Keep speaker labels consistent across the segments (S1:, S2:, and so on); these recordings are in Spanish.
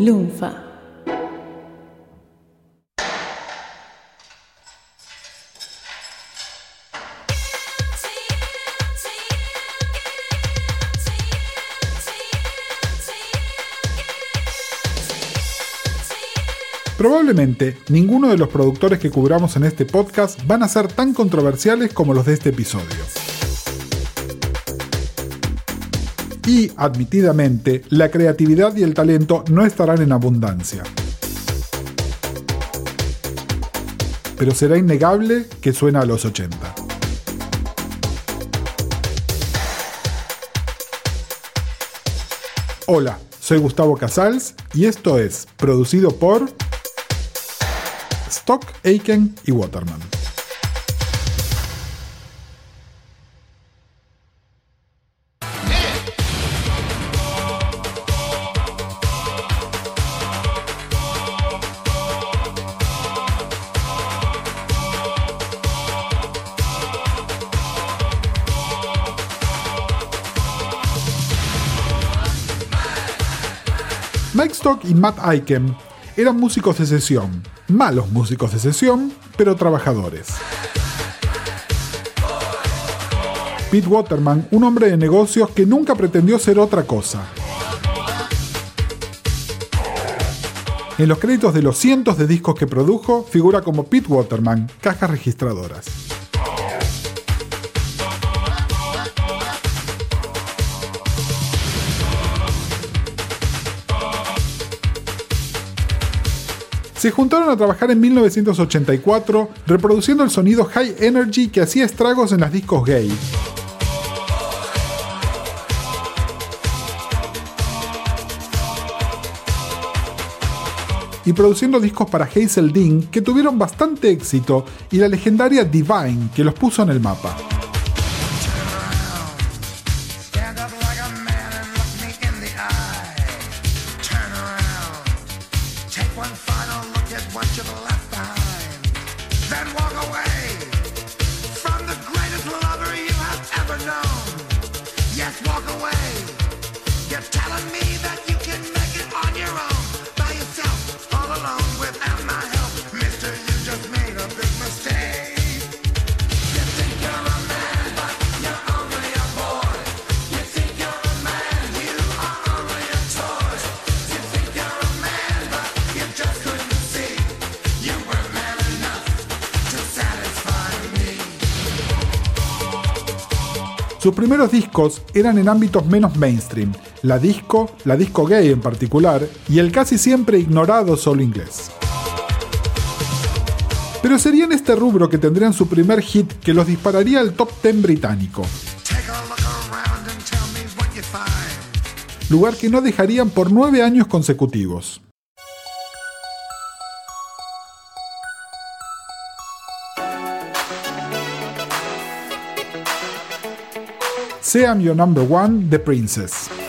S1: Lunfa.
S2: Probablemente ninguno de los productores que cubramos en este podcast van a ser tan controversiales como los de este episodio. Y, admitidamente, la creatividad y el talento no estarán en abundancia. Pero será innegable que suena a los 80. Hola, soy Gustavo Casals y esto es producido por Stock, Aiken y Waterman. Y Matt Aiken eran músicos de sesión, malos músicos de sesión, pero trabajadores. Pete Waterman, un hombre de negocios que nunca pretendió ser otra cosa. En los créditos de los cientos de discos que produjo, figura como Pete Waterman, cajas registradoras. Se juntaron a trabajar en 1984 reproduciendo el sonido high energy que hacía estragos en las discos gay. y produciendo discos para Hazel Dean que tuvieron bastante éxito y la legendaria Divine que los puso en el mapa. Primeros discos eran en ámbitos menos mainstream, la disco, la disco gay en particular, y el casi siempre ignorado solo inglés. Pero sería en este rubro que tendrían su primer hit que los dispararía al top 10 británico. Lugar que no dejarían por nueve años consecutivos. I'm Your Number One, The Princess.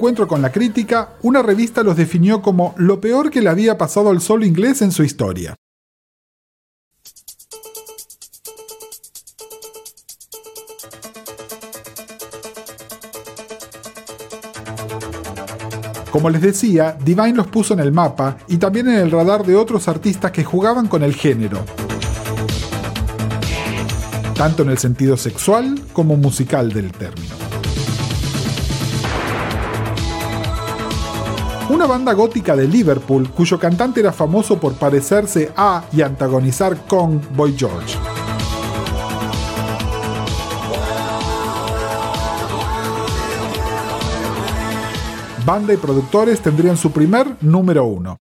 S3: Encuentro con la crítica, una revista los definió como lo peor que le había pasado al solo inglés en su historia. Como les decía, Divine los puso en el mapa y también en el radar de otros artistas que jugaban con el género, tanto en el sentido sexual como musical del término. Una banda gótica de Liverpool cuyo cantante era famoso por parecerse a y antagonizar con Boy George. banda y productores tendrían su primer número uno.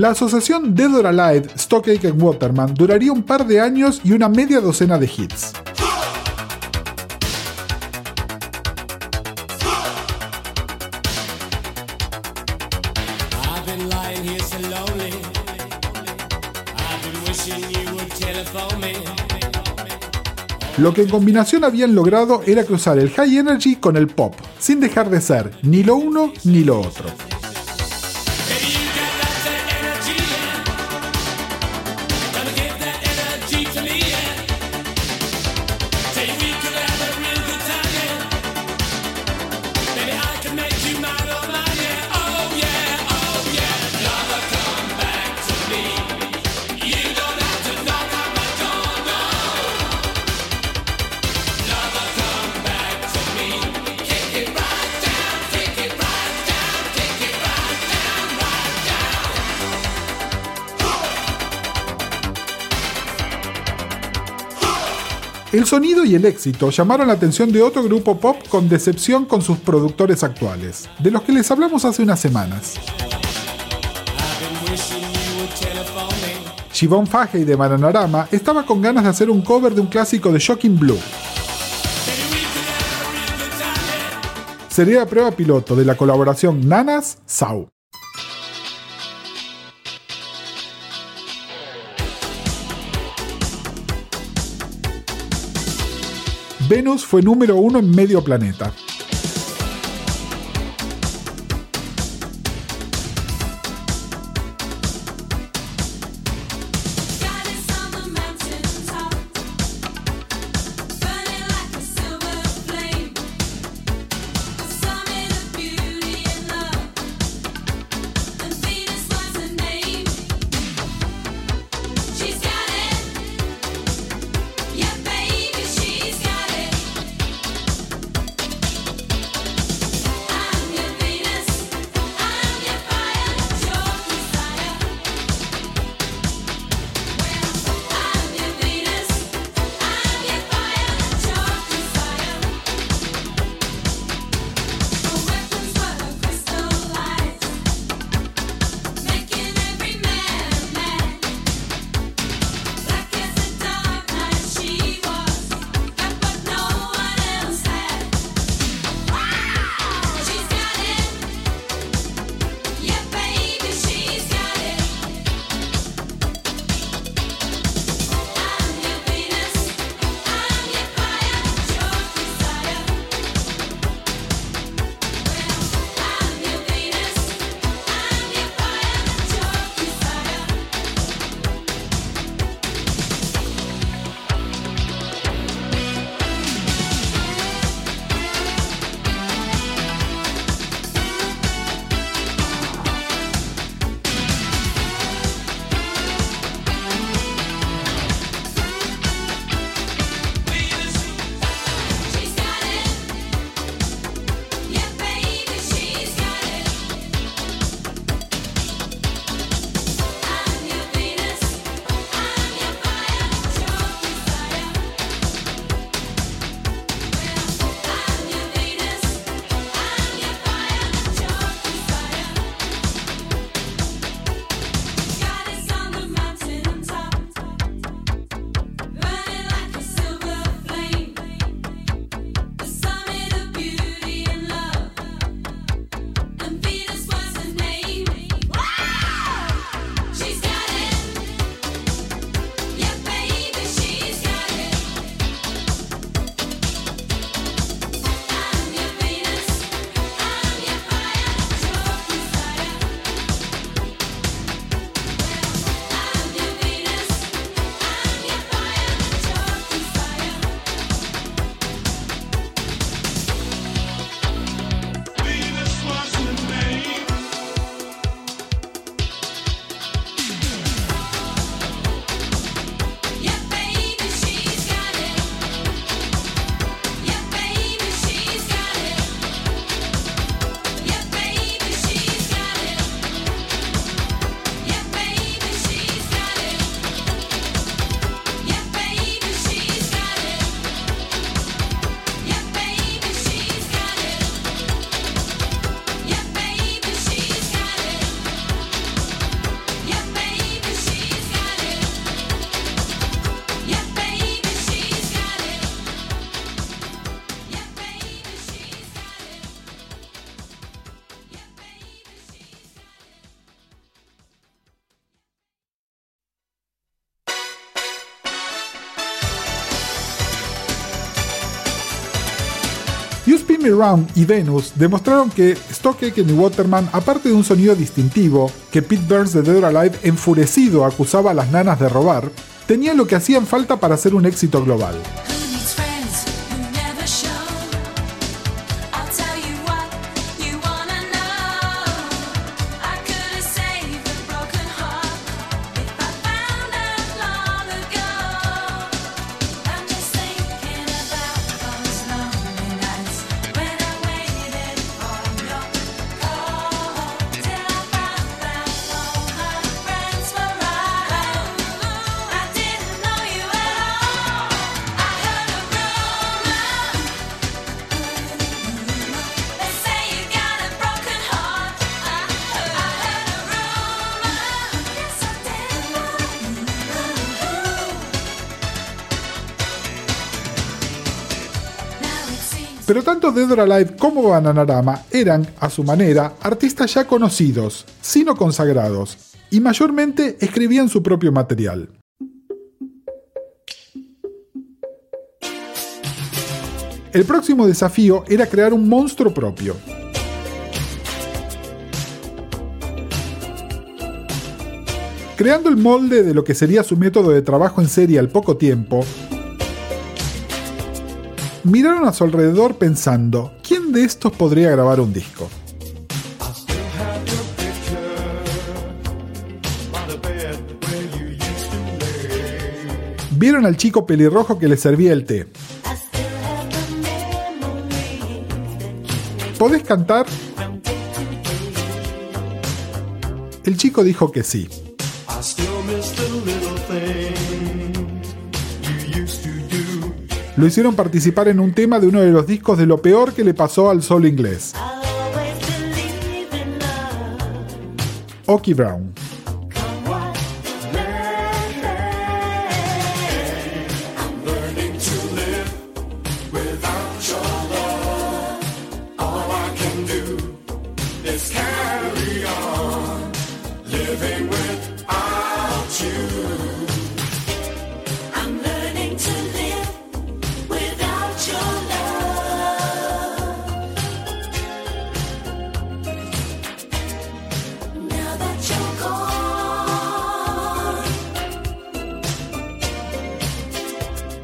S3: La asociación Dead or Alive, Stockake and Waterman duraría un par de años y una media docena de hits. Lo que en combinación habían logrado era cruzar el high energy con el pop, sin dejar de ser ni lo uno ni lo otro.
S1: Sonido y el éxito llamaron la atención de otro grupo pop con decepción con sus productores actuales, de los que les hablamos hace unas semanas. Shivon Fahey de Bananarama estaba con ganas de hacer un cover de un clásico de Shocking Blue. Sería la prueba piloto de la colaboración Nanas Venus fue número uno en medio planeta. Round y Venus demostraron que Stockhaken y Waterman, aparte de un sonido distintivo que Pete Burns de Dead or Alive enfurecido acusaba a las nanas de robar, tenían lo que hacían falta para hacer un éxito global.
S2: Tanto Dead or Alive como Bananarama eran, a su manera, artistas ya conocidos, sino consagrados, y mayormente escribían su propio material. El próximo desafío era crear un monstruo propio. Creando el molde de lo que sería su método de trabajo en serie al poco tiempo, miraron a su alrededor pensando, ¿quién de estos podría grabar un disco? Vieron al chico pelirrojo que le servía el té. ¿Podés cantar? El chico dijo que sí. Lo hicieron participar en un tema de uno de los discos de lo peor que le pasó al solo inglés. Oki Brown.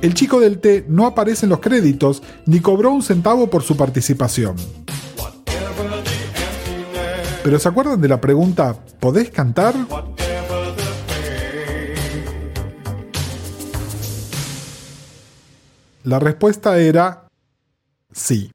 S2: El chico del té no aparece en los créditos ni cobró un centavo por su participación. Pero ¿se acuerdan de la pregunta ¿podés cantar? La respuesta era sí.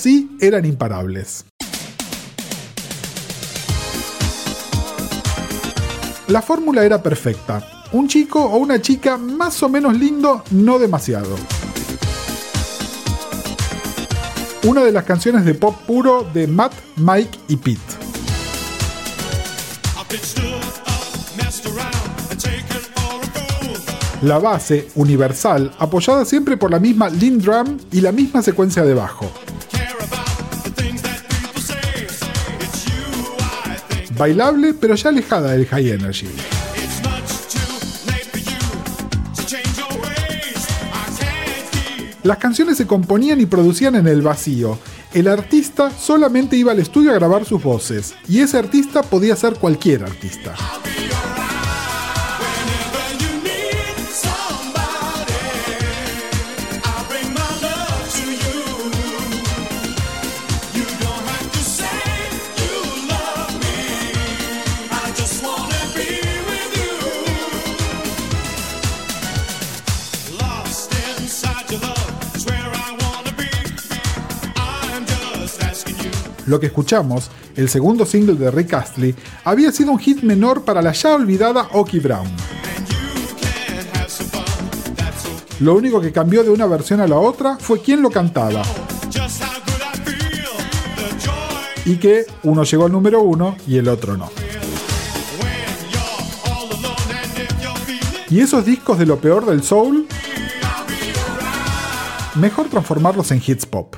S1: Ahora sí eran imparables. La fórmula era perfecta. Un chico o una chica más o menos lindo, no demasiado. Una de las canciones de pop puro de Matt, Mike y Pete. La base, universal, apoyada siempre por la misma lead drum y la misma secuencia de bajo. Bailable, pero ya alejada del high energy. Las canciones se componían y producían en el vacío. El artista solamente iba al estudio a grabar sus voces, y ese artista podía ser cualquier artista. Lo que escuchamos, el segundo single de Rick Astley, había sido un hit menor para la ya olvidada Oki Brown. Lo único que cambió de una versión a la otra fue quién lo cantaba. Y que uno llegó al número uno y el otro no. Y esos discos de lo peor del soul, mejor transformarlos en hits pop.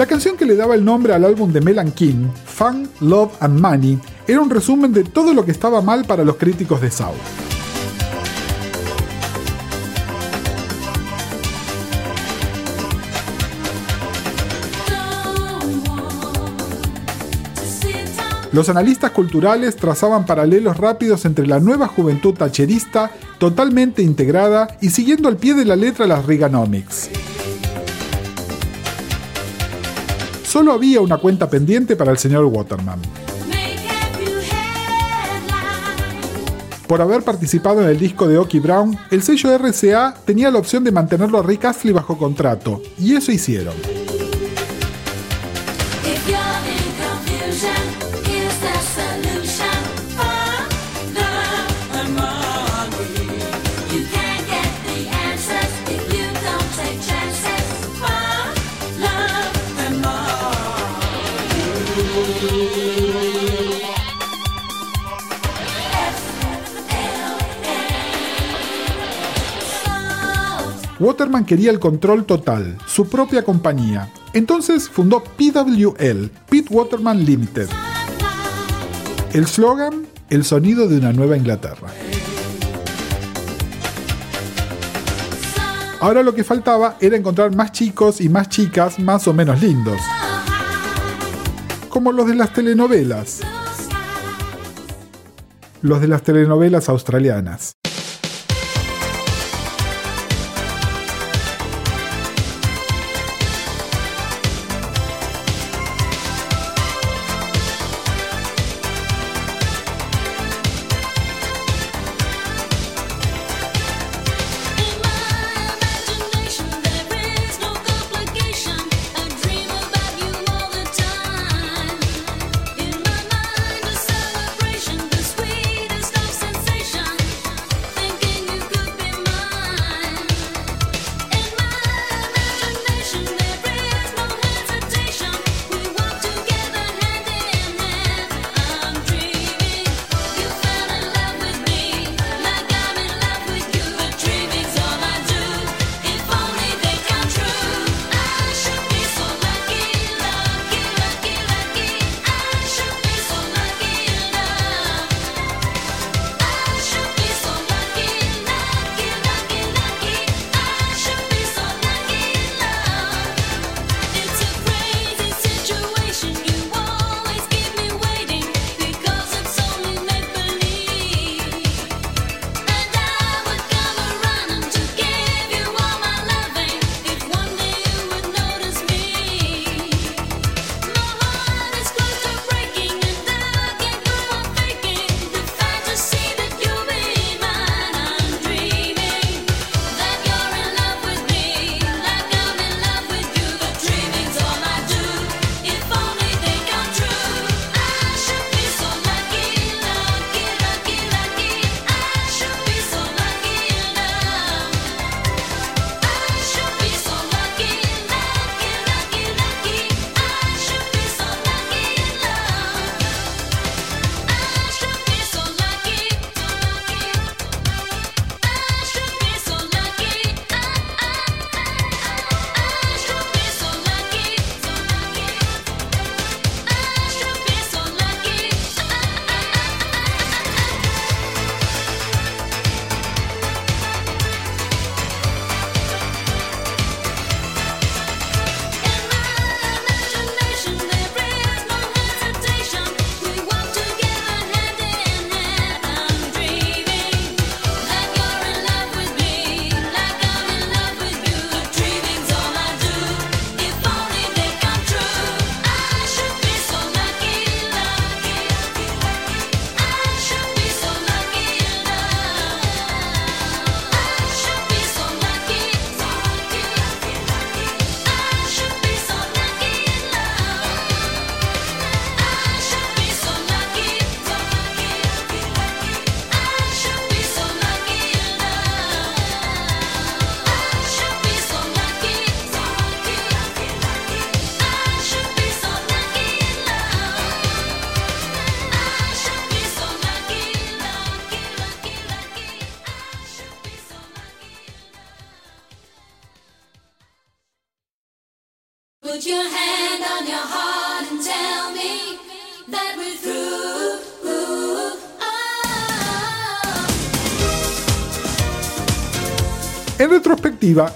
S1: La canción que le daba el nombre al álbum de Melan King, Fun, Love and Money, era un resumen de todo lo que estaba mal para los críticos de South. Los analistas culturales trazaban paralelos rápidos entre la nueva juventud tacherista, totalmente integrada y siguiendo al pie de la letra las Reaganomics. Solo había una cuenta pendiente para el señor Waterman. Por haber participado en el disco de Oki Brown, el sello RCA tenía la opción de mantenerlo a Rick Astley bajo contrato, y eso hicieron. Waterman quería el control total, su propia compañía. Entonces fundó PWL, Pete Waterman Limited. El slogan, el sonido de una nueva Inglaterra. Ahora lo que faltaba era encontrar más chicos y más chicas más o menos lindos. Como los de las telenovelas. Los de las telenovelas australianas.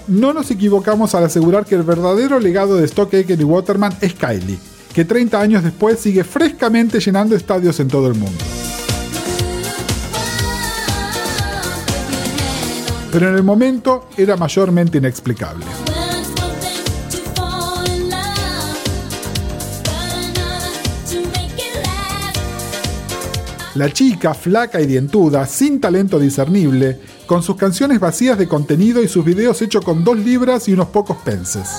S1: No nos equivocamos al asegurar que el verdadero legado de Stock y Waterman es Kylie, que 30 años después sigue frescamente llenando estadios en todo el mundo. Pero en el momento era mayormente inexplicable. La chica, flaca y dientuda, sin talento discernible, con sus canciones vacías de contenido y sus videos hechos con dos libras y unos pocos pences.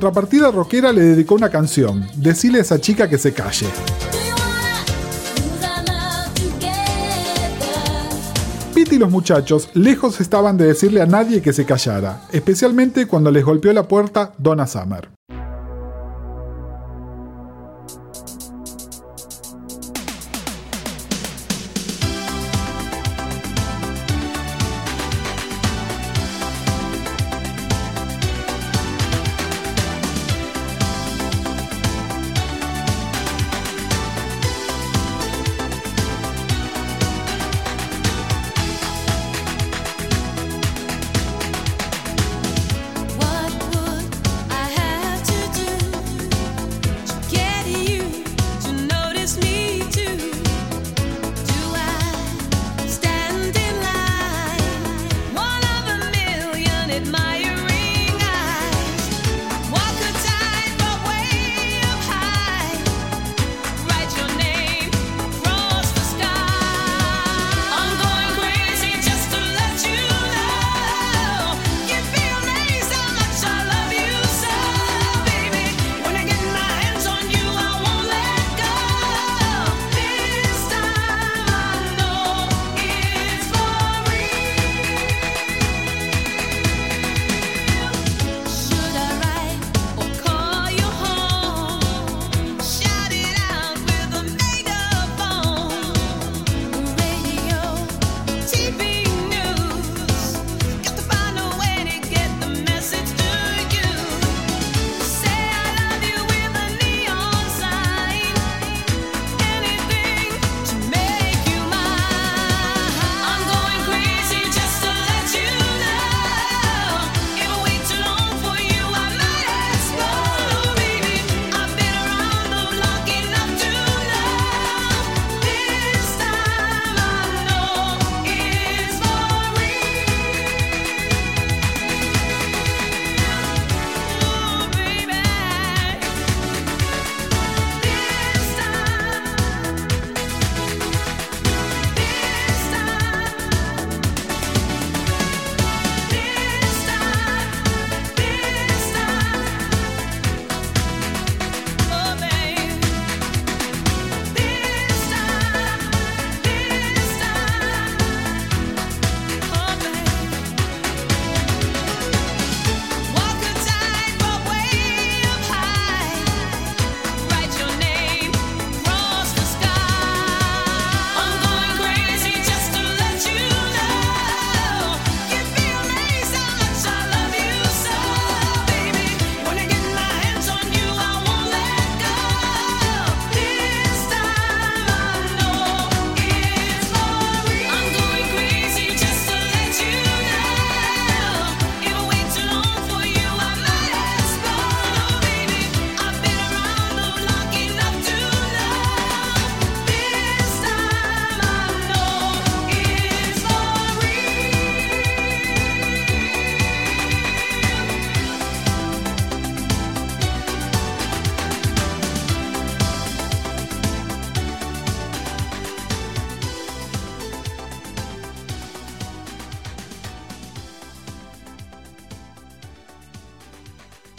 S1: Contrapartida rockera le dedicó una canción, Decile a esa chica que se calle. Pete y los muchachos lejos estaban de decirle a nadie que se callara, especialmente cuando les golpeó la puerta Donna Summer.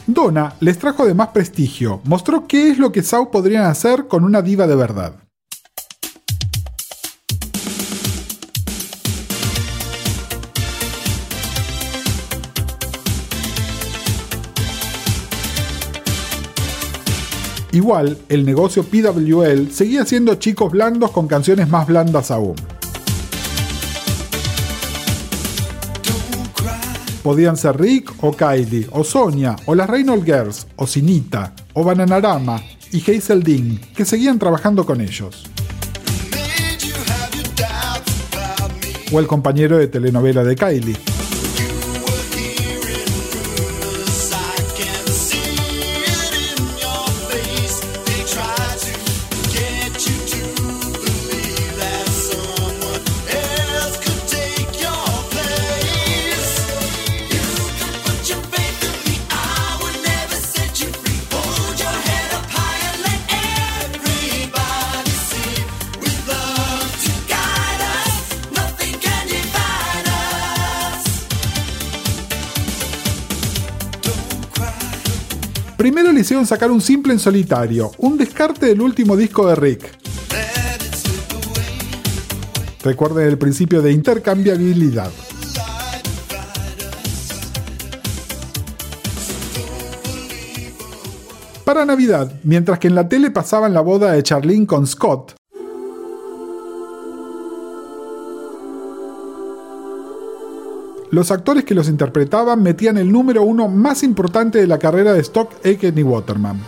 S4: Donna les trajo de más prestigio, mostró qué es lo que Sau podrían hacer con una diva de verdad. Igual, el negocio PWL seguía siendo chicos blandos con canciones más blandas aún. Podían ser Rick o Kylie, o Sonia, o las Reynolds Girls, o Sinita, o Bananarama y Hazel Dean, que seguían trabajando con ellos. O el compañero de telenovela de Kylie. Sacar un simple en solitario, un descarte del último disco de Rick. Recuerden el principio de intercambiabilidad. Para Navidad, mientras que en la tele pasaban la boda de Charlene con Scott, los actores que los interpretaban metían el número uno más importante de la carrera de Stock Aitken y Waterman.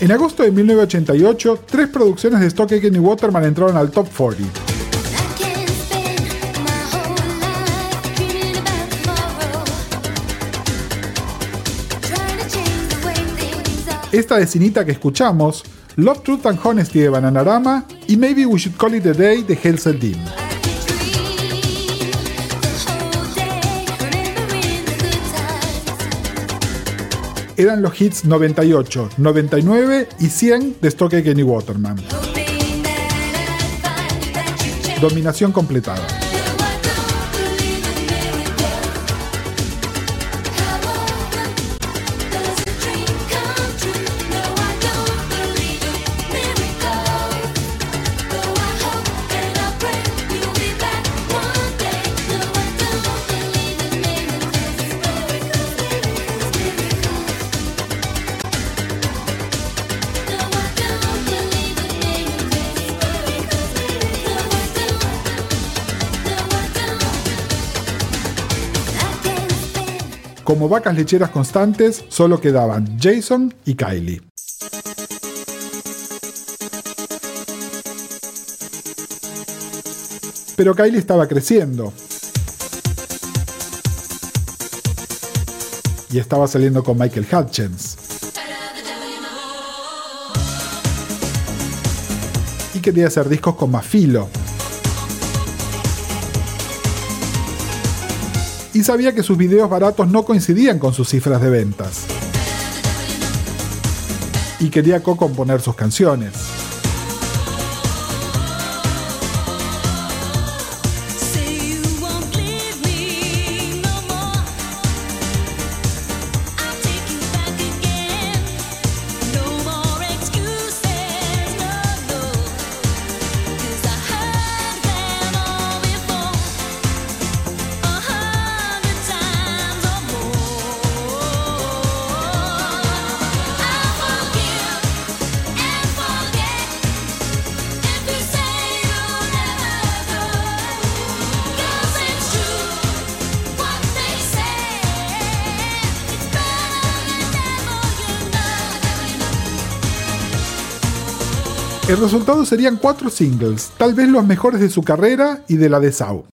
S1: En agosto de 1988, tres producciones de Stock Aitken y Waterman entraron al top 40. Esta vecinita que escuchamos, Love, Truth and Honesty de Bananarama y Maybe We Should Call It a Day de Hellsel Dean. Eran los hits 98, 99 y 100 de Stock Kenny Waterman. Dominación completada. Como vacas lecheras constantes, solo quedaban Jason y Kylie. Pero Kylie estaba creciendo. Y estaba saliendo con Michael Hutchins. Y quería hacer discos con más filo. Y sabía que sus videos baratos no coincidían con sus cifras de ventas. Y quería co-componer sus canciones. El resultado serían cuatro singles, tal vez los mejores de su carrera y de la de Sau.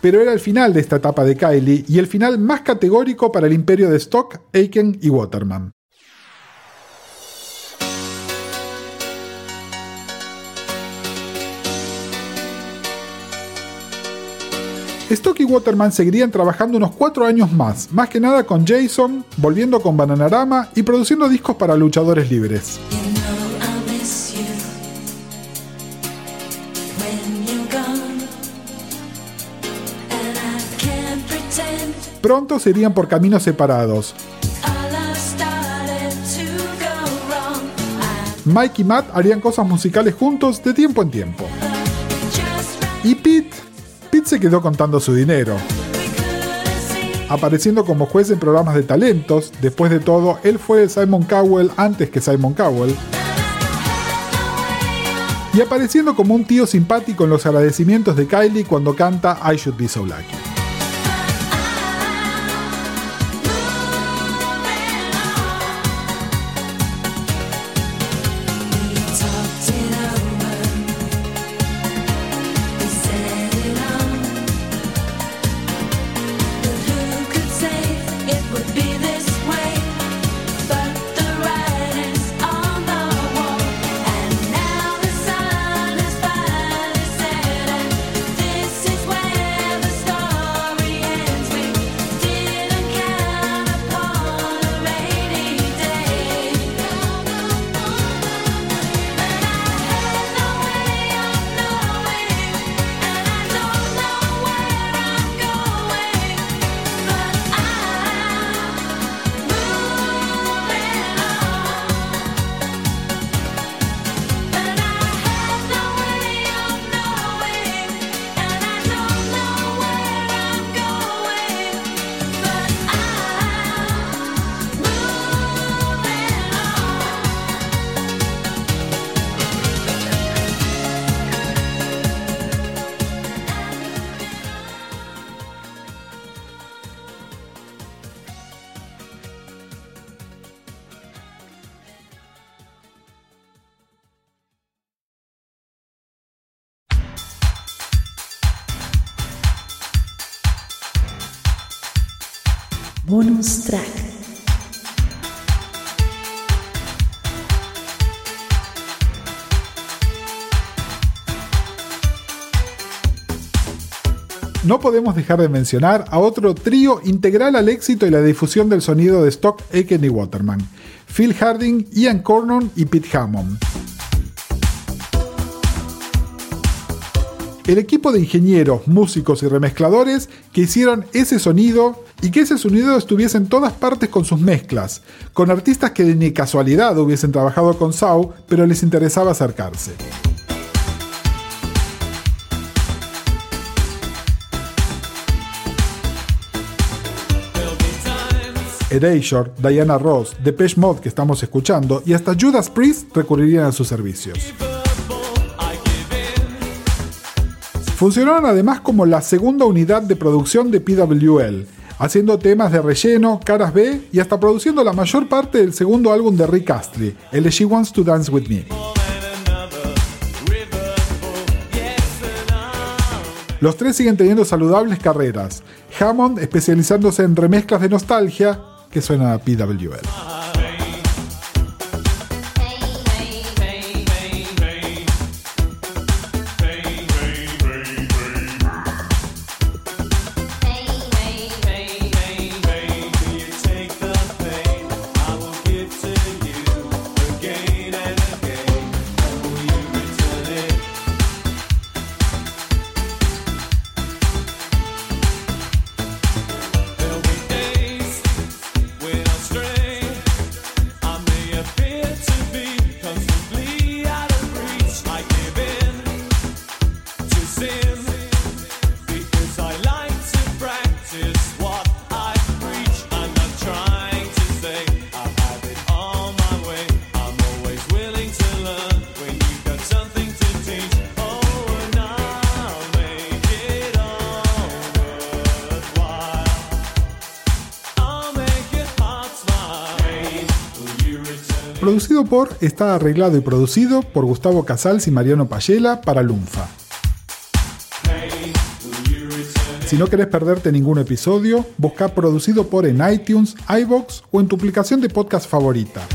S1: Pero era el final de esta etapa de Kylie y el final más categórico para el imperio de Stock, Aiken y Waterman. Stock y Waterman seguirían trabajando unos cuatro años más, más que nada con Jason, volviendo con Bananarama y produciendo discos para luchadores libres. Pronto serían por caminos separados. Mike y Matt harían cosas musicales juntos de tiempo en tiempo. Y Pete Pete se quedó contando su dinero. Apareciendo como juez en programas de talentos, después de todo, él fue Simon Cowell antes que Simon Cowell. Y apareciendo como un tío simpático en los agradecimientos de Kylie cuando canta I Should Be So Lucky. No podemos dejar de mencionar a otro trío integral al éxito y la difusión del sonido de Stock, Aiken y Waterman, Phil Harding, Ian Cornon y Pete Hammond. el equipo de ingenieros, músicos y remezcladores que hicieron ese sonido y que ese sonido estuviese en todas partes con sus mezclas, con artistas que ni casualidad hubiesen trabajado con Sau, pero les interesaba acercarse. Erasure, Diana Ross, Depeche Mode que estamos escuchando y hasta Judas Priest recurrirían a sus servicios. Funcionaron además como la segunda unidad de producción de PWL, haciendo temas de relleno, caras B y hasta produciendo la mayor parte del segundo álbum de Rick Astley, el She Wants to Dance With Me. Los tres siguen teniendo saludables carreras, Hammond especializándose en remezclas de nostalgia, que suena a PWL. Por, está arreglado y producido por Gustavo Casals y Mariano Payela para Lunfa.
S3: Si no querés perderte ningún episodio, busca producido por en iTunes, iBox o en tu aplicación de podcast favorita.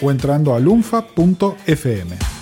S3: O entrando a lunfa.fm.